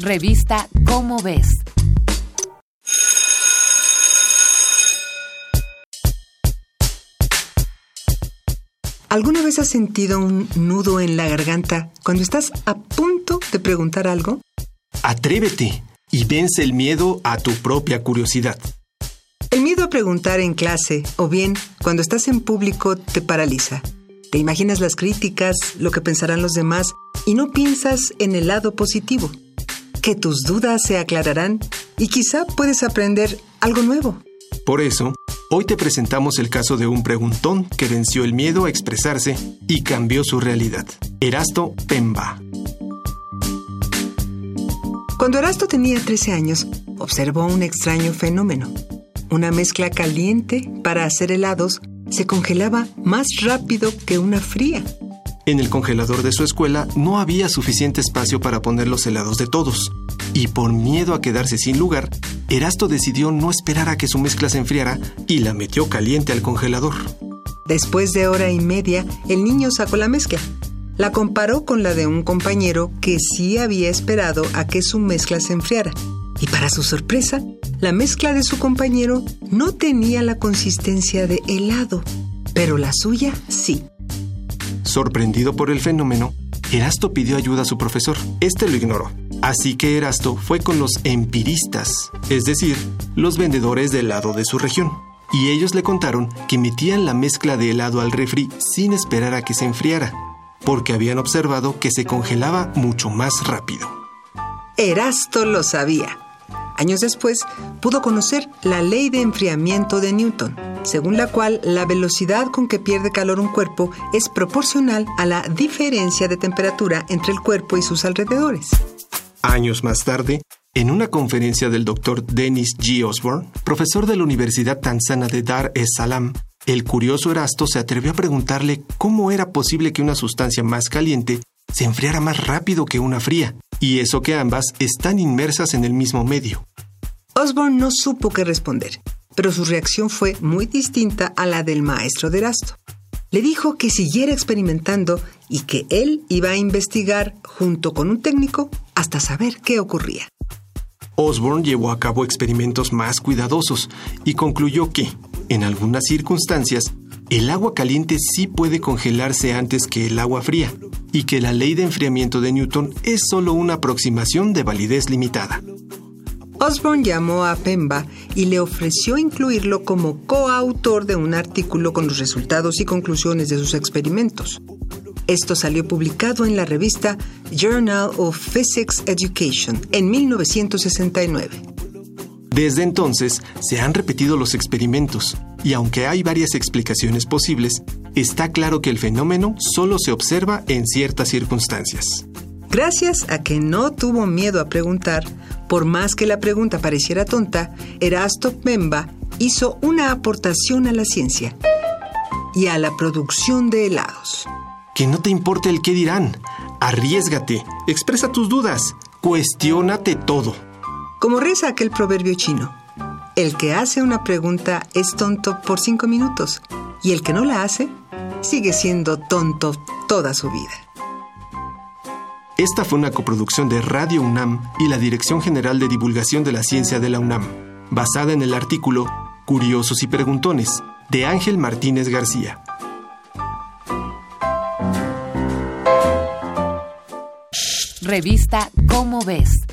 Revista Cómo ves. ¿Alguna vez has sentido un nudo en la garganta cuando estás a punto de preguntar algo? Atrévete y vence el miedo a tu propia curiosidad. El miedo a preguntar en clase o bien cuando estás en público te paraliza. Te imaginas las críticas, lo que pensarán los demás y no piensas en el lado positivo, que tus dudas se aclararán y quizá puedes aprender algo nuevo. Por eso, hoy te presentamos el caso de un preguntón que venció el miedo a expresarse y cambió su realidad. Erasto Pemba. Cuando Erasto tenía 13 años, observó un extraño fenómeno. Una mezcla caliente para hacer helados se congelaba más rápido que una fría. En el congelador de su escuela no había suficiente espacio para poner los helados de todos, y por miedo a quedarse sin lugar, Erasto decidió no esperar a que su mezcla se enfriara y la metió caliente al congelador. Después de hora y media, el niño sacó la mezcla. La comparó con la de un compañero que sí había esperado a que su mezcla se enfriara. Y para su sorpresa, la mezcla de su compañero no tenía la consistencia de helado, pero la suya sí. Sorprendido por el fenómeno, Erasto pidió ayuda a su profesor. Este lo ignoró. Así que Erasto fue con los empiristas, es decir, los vendedores de helado de su región. Y ellos le contaron que metían la mezcla de helado al refri sin esperar a que se enfriara, porque habían observado que se congelaba mucho más rápido. Erasto lo sabía. Años después, pudo conocer la ley de enfriamiento de Newton, según la cual la velocidad con que pierde calor un cuerpo es proporcional a la diferencia de temperatura entre el cuerpo y sus alrededores. Años más tarde, en una conferencia del doctor Dennis G. Osborne, profesor de la Universidad Tanzana de Dar es Salaam, el curioso Erasto se atrevió a preguntarle cómo era posible que una sustancia más caliente se enfriara más rápido que una fría, y eso que ambas están inmersas en el mismo medio. Osborne no supo qué responder, pero su reacción fue muy distinta a la del maestro de Erasto. Le dijo que siguiera experimentando y que él iba a investigar junto con un técnico hasta saber qué ocurría. Osborne llevó a cabo experimentos más cuidadosos y concluyó que, en algunas circunstancias, el agua caliente sí puede congelarse antes que el agua fría y que la ley de enfriamiento de Newton es solo una aproximación de validez limitada. Osborne llamó a Pemba y le ofreció incluirlo como coautor de un artículo con los resultados y conclusiones de sus experimentos. Esto salió publicado en la revista Journal of Physics Education en 1969. Desde entonces se han repetido los experimentos y aunque hay varias explicaciones posibles, está claro que el fenómeno solo se observa en ciertas circunstancias. Gracias a que no tuvo miedo a preguntar, por más que la pregunta pareciera tonta, Erasto Pemba hizo una aportación a la ciencia y a la producción de helados. Que no te importe el qué dirán. Arriesgate, expresa tus dudas, cuestiónate todo. Como reza aquel proverbio chino, el que hace una pregunta es tonto por cinco minutos y el que no la hace sigue siendo tonto toda su vida. Esta fue una coproducción de Radio UNAM y la Dirección General de Divulgación de la Ciencia de la UNAM, basada en el artículo Curiosos y Preguntones, de Ángel Martínez García. Revista Cómo ves.